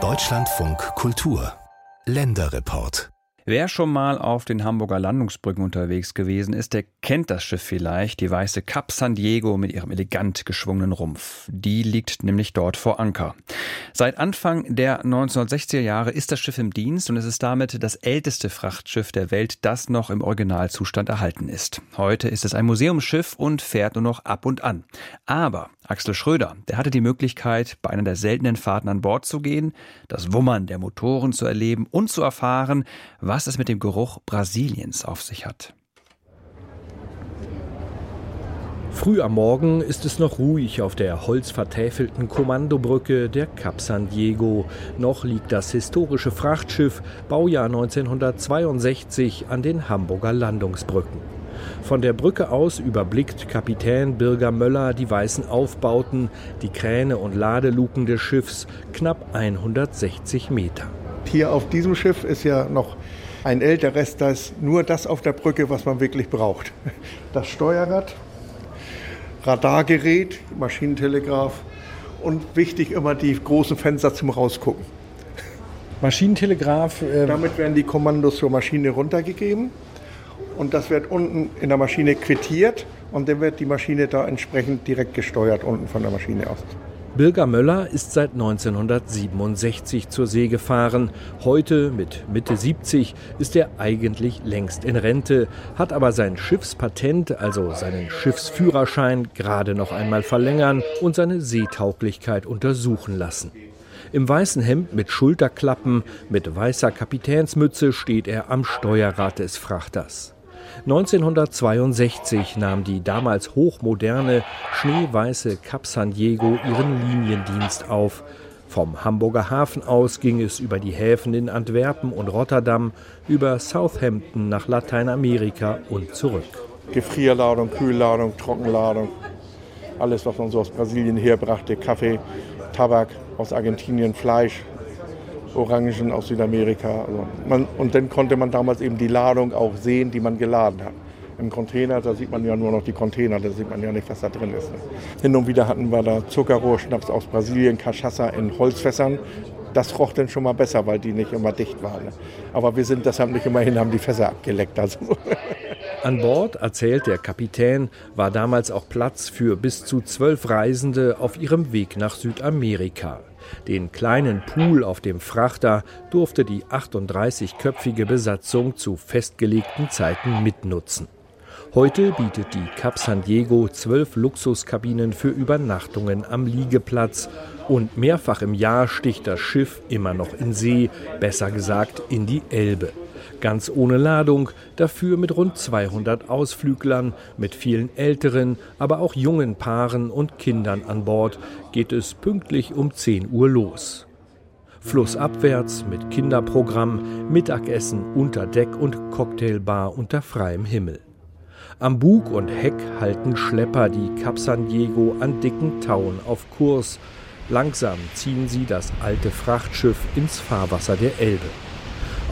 Deutschlandfunk Kultur Länderreport Wer schon mal auf den Hamburger Landungsbrücken unterwegs gewesen ist, der kennt das Schiff vielleicht, die weiße Cap San Diego mit ihrem elegant geschwungenen Rumpf. Die liegt nämlich dort vor Anker. Seit Anfang der 1960er Jahre ist das Schiff im Dienst und es ist damit das älteste Frachtschiff der Welt, das noch im Originalzustand erhalten ist. Heute ist es ein Museumsschiff und fährt nur noch ab und an. Aber Axel Schröder, der hatte die Möglichkeit, bei einer der seltenen Fahrten an Bord zu gehen, das Wummern der Motoren zu erleben und zu erfahren, was es mit dem Geruch Brasiliens auf sich hat. Früh am Morgen ist es noch ruhig auf der holzvertäfelten Kommandobrücke der Cap San Diego. Noch liegt das historische Frachtschiff Baujahr 1962 an den Hamburger Landungsbrücken. Von der Brücke aus überblickt Kapitän Birger Möller die weißen Aufbauten, die Kräne und Ladeluken des Schiffs, knapp 160 Meter. Hier auf diesem Schiff ist ja noch ein älteres, da ist nur das auf der Brücke, was man wirklich braucht. Das Steuerrad, Radargerät, Maschinentelegraph und wichtig immer die großen Fenster zum Rausgucken. Maschinentelegraph. Äh Damit werden die Kommandos zur Maschine runtergegeben und das wird unten in der Maschine quittiert und dann wird die Maschine da entsprechend direkt gesteuert unten von der Maschine aus. Birger Möller ist seit 1967 zur See gefahren. Heute mit Mitte 70 ist er eigentlich längst in Rente, hat aber sein Schiffspatent, also seinen Schiffsführerschein, gerade noch einmal verlängern und seine Seetauglichkeit untersuchen lassen. Im weißen Hemd mit Schulterklappen, mit weißer Kapitänsmütze steht er am Steuerrad des Frachters. 1962 nahm die damals hochmoderne, schneeweiße Cap San Diego ihren Liniendienst auf. Vom Hamburger Hafen aus ging es über die Häfen in Antwerpen und Rotterdam, über Southampton nach Lateinamerika und zurück. Gefrierladung, Kühlladung, Trockenladung, alles, was man so aus Brasilien herbrachte, Kaffee, Tabak aus Argentinien, Fleisch, Orangen aus Südamerika. Also man, und dann konnte man damals eben die Ladung auch sehen, die man geladen hat. Im Container, da sieht man ja nur noch die Container, da sieht man ja nicht, was da drin ist. Hin und wieder hatten wir da Zuckerrohrschnaps aus Brasilien, Cachaça in Holzfässern. Das roch dann schon mal besser, weil die nicht immer dicht waren. Aber wir sind deshalb nicht immerhin, haben die Fässer abgeleckt. Also. An Bord, erzählt der Kapitän, war damals auch Platz für bis zu zwölf Reisende auf ihrem Weg nach Südamerika. Den kleinen Pool auf dem Frachter durfte die 38-köpfige Besatzung zu festgelegten Zeiten mitnutzen. Heute bietet die Cap San Diego zwölf Luxuskabinen für Übernachtungen am Liegeplatz und mehrfach im Jahr sticht das Schiff immer noch in See, besser gesagt in die Elbe. Ganz ohne Ladung, dafür mit rund 200 Ausflüglern, mit vielen älteren, aber auch jungen Paaren und Kindern an Bord geht es pünktlich um 10 Uhr los. Flussabwärts mit Kinderprogramm, Mittagessen unter Deck und Cocktailbar unter freiem Himmel. Am Bug und Heck halten Schlepper die Cap San Diego an dicken Tauen auf Kurs. Langsam ziehen sie das alte Frachtschiff ins Fahrwasser der Elbe.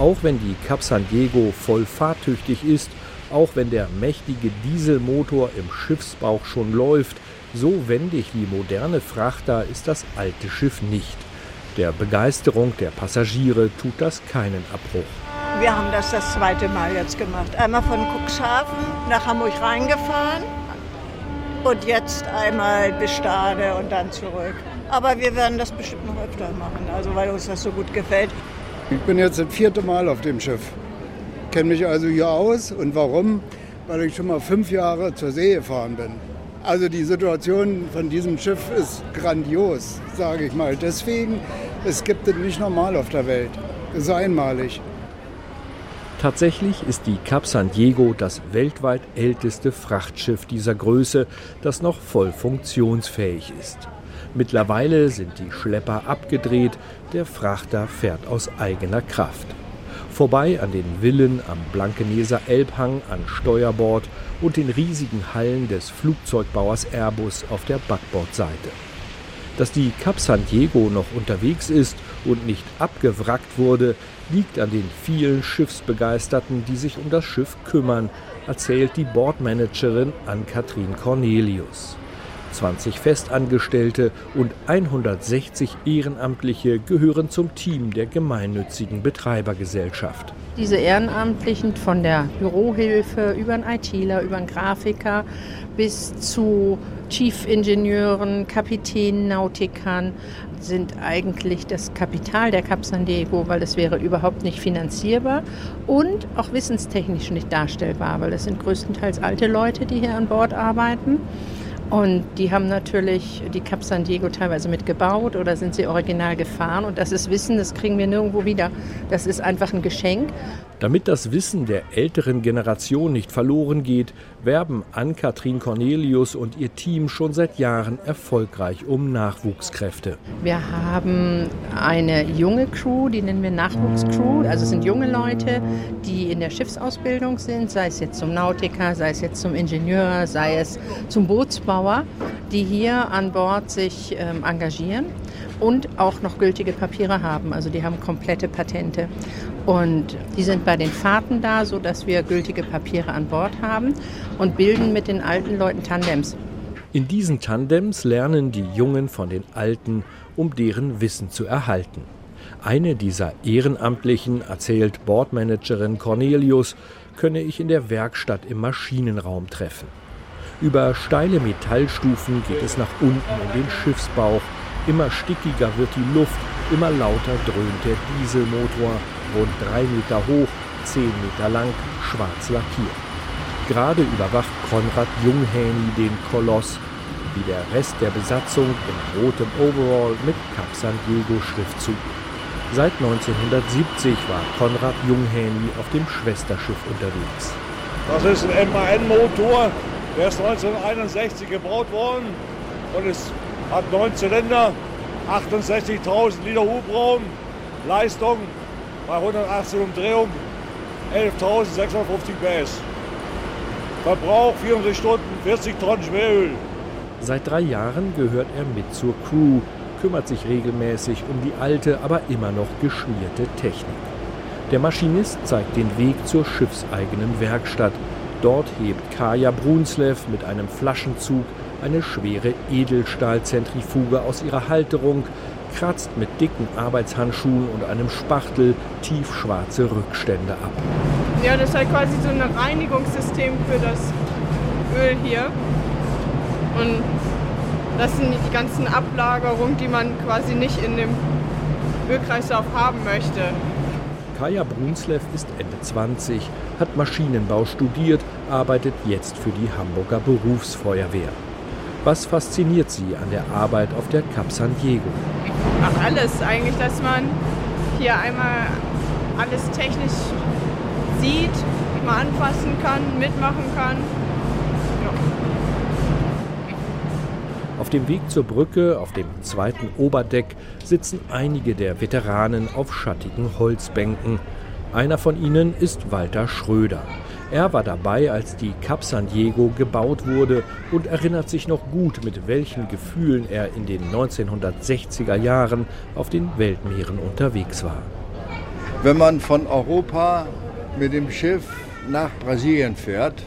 Auch wenn die Cap San Diego voll fahrtüchtig ist, auch wenn der mächtige Dieselmotor im Schiffsbauch schon läuft, so wendig wie moderne Frachter ist das alte Schiff nicht. Der Begeisterung der Passagiere tut das keinen Abbruch. Wir haben das das zweite Mal jetzt gemacht. Einmal von Cuxhaven nach Hamburg reingefahren und jetzt einmal bis Stade und dann zurück. Aber wir werden das bestimmt noch öfter machen, also weil uns das so gut gefällt. Ich bin jetzt das vierte Mal auf dem Schiff. Kenne mich also hier aus. Und warum? Weil ich schon mal fünf Jahre zur See gefahren bin. Also die Situation von diesem Schiff ist grandios, sage ich mal. Deswegen, es gibt es nicht normal auf der Welt. Es ist einmalig. Tatsächlich ist die Cap San Diego das weltweit älteste Frachtschiff dieser Größe, das noch voll funktionsfähig ist. Mittlerweile sind die Schlepper abgedreht, der Frachter fährt aus eigener Kraft. Vorbei an den Villen am Blankeneser Elbhang an Steuerbord und den riesigen Hallen des Flugzeugbauers Airbus auf der Backbordseite. Dass die Cap San Diego noch unterwegs ist und nicht abgewrackt wurde, liegt an den vielen Schiffsbegeisterten, die sich um das Schiff kümmern, erzählt die Bordmanagerin Ann-Kathrin Cornelius. 20 Festangestellte und 160 Ehrenamtliche gehören zum Team der gemeinnützigen Betreibergesellschaft. Diese Ehrenamtlichen von der Bürohilfe über einen ITler, über einen Grafiker bis zu Chief-Ingenieuren, Kapitänen, Nautikern sind eigentlich das Kapital der Cap San Diego, weil das wäre überhaupt nicht finanzierbar und auch wissenstechnisch nicht darstellbar, weil das sind größtenteils alte Leute, die hier an Bord arbeiten. Und die haben natürlich die Cap San Diego teilweise mitgebaut oder sind sie original gefahren. Und das ist Wissen, das kriegen wir nirgendwo wieder. Das ist einfach ein Geschenk. Damit das Wissen der älteren Generation nicht verloren geht, werben Ann-Kathrin Cornelius und ihr Team schon seit Jahren erfolgreich um Nachwuchskräfte. Wir haben eine junge Crew, die nennen wir Nachwuchscrew. Also es sind junge Leute, die in der Schiffsausbildung sind, sei es jetzt zum Nautiker, sei es jetzt zum Ingenieur, sei es zum Bootsbauer, die hier an Bord sich ähm, engagieren und auch noch gültige Papiere haben. Also die haben komplette Patente. Und die sind bei den Fahrten da, sodass wir gültige Papiere an Bord haben und bilden mit den alten Leuten Tandems. In diesen Tandems lernen die Jungen von den Alten, um deren Wissen zu erhalten. Eine dieser Ehrenamtlichen, erzählt Bordmanagerin Cornelius, könne ich in der Werkstatt im Maschinenraum treffen. Über steile Metallstufen geht es nach unten in den Schiffsbauch. Immer stickiger wird die Luft, immer lauter dröhnt der Dieselmotor rund drei Meter hoch, zehn Meter lang, schwarz lackiert. Gerade überwacht Konrad Junghäni den Koloss, wie der Rest der Besatzung in rotem Overall mit Cap San Diego Schriftzug. Seit 1970 war Konrad Junghäni auf dem Schwesterschiff unterwegs. Das ist ein MAN-Motor, der ist 1961 gebaut worden und es hat neun Zylinder, 68.000 Liter Hubraum, Leistung bei 180 Umdrehungen 11.650 PS. Verbrauch 24 Stunden, 40 Tonnen Schweröl. Seit drei Jahren gehört er mit zur Crew, kümmert sich regelmäßig um die alte, aber immer noch geschmierte Technik. Der Maschinist zeigt den Weg zur schiffseigenen Werkstatt. Dort hebt Kaja Brunslev mit einem Flaschenzug eine schwere Edelstahlzentrifuge aus ihrer Halterung, kratzt mit dicken Arbeitshandschuhen und einem Spachtel tiefschwarze Rückstände ab. Ja, das ist halt quasi so ein Reinigungssystem für das Öl hier. Und das sind die ganzen Ablagerungen, die man quasi nicht in dem Ölkreislauf haben möchte. Kaya Brunslev ist Ende 20, hat Maschinenbau studiert, arbeitet jetzt für die Hamburger Berufsfeuerwehr. Was fasziniert Sie an der Arbeit auf der Cap San Diego? Ach, alles eigentlich, dass man hier einmal alles technisch sieht, mal anfassen kann, mitmachen kann. Auf dem Weg zur Brücke, auf dem zweiten Oberdeck, sitzen einige der Veteranen auf schattigen Holzbänken. Einer von ihnen ist Walter Schröder. Er war dabei, als die Cap San Diego gebaut wurde und erinnert sich noch gut, mit welchen Gefühlen er in den 1960er Jahren auf den Weltmeeren unterwegs war. Wenn man von Europa mit dem Schiff nach Brasilien fährt,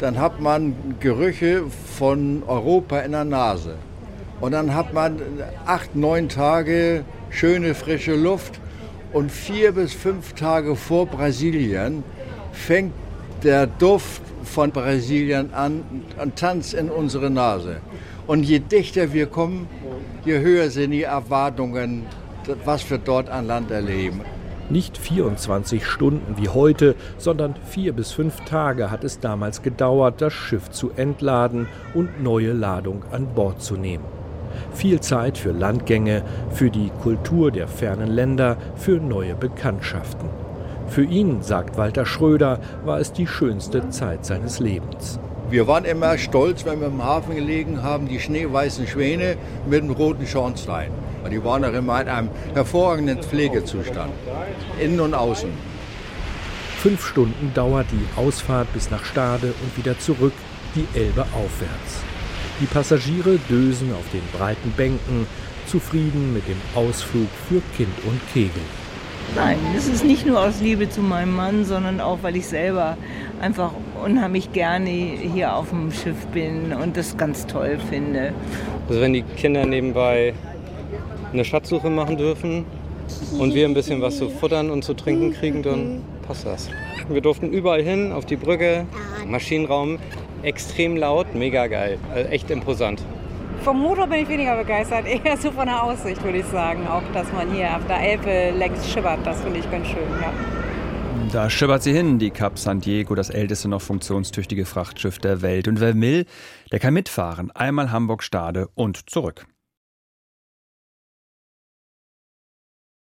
dann hat man Gerüche von Europa in der Nase. Und dann hat man acht, neun Tage schöne frische Luft und vier bis fünf Tage vor Brasilien fängt der Duft von Brasilien an und tanzt in unsere Nase. Und je dichter wir kommen, je höher sind die Erwartungen, was wir dort an Land erleben. Nicht 24 Stunden wie heute, sondern vier bis fünf Tage hat es damals gedauert, das Schiff zu entladen und neue Ladung an Bord zu nehmen. Viel Zeit für Landgänge, für die Kultur der fernen Länder, für neue Bekanntschaften. Für ihn, sagt Walter Schröder, war es die schönste Zeit seines Lebens. Wir waren immer stolz, wenn wir im Hafen gelegen haben, die schneeweißen Schwäne mit dem roten Schornstein. Die waren auch immer in einem hervorragenden Pflegezustand, innen und außen. Fünf Stunden dauert die Ausfahrt bis nach Stade und wieder zurück, die Elbe aufwärts. Die Passagiere dösen auf den breiten Bänken, zufrieden mit dem Ausflug für Kind und Kegel. Nein, das ist nicht nur aus Liebe zu meinem Mann, sondern auch, weil ich selber einfach unheimlich gerne hier auf dem Schiff bin und das ganz toll finde. Also wenn die Kinder nebenbei eine Schatzsuche machen dürfen und wir ein bisschen was zu futtern und zu trinken kriegen, dann passt das. Wir durften überall hin, auf die Brücke, Maschinenraum, extrem laut, mega geil, also echt imposant. Vom Motor bin ich weniger begeistert, eher so von der Aussicht würde ich sagen. Auch, dass man hier auf der Elbe längs schippert, das finde ich ganz schön, ja. Da schippert sie hin, die Cap San Diego, das älteste noch funktionstüchtige Frachtschiff der Welt. Und wer will, der kann mitfahren. Einmal Hamburg-Stade und zurück.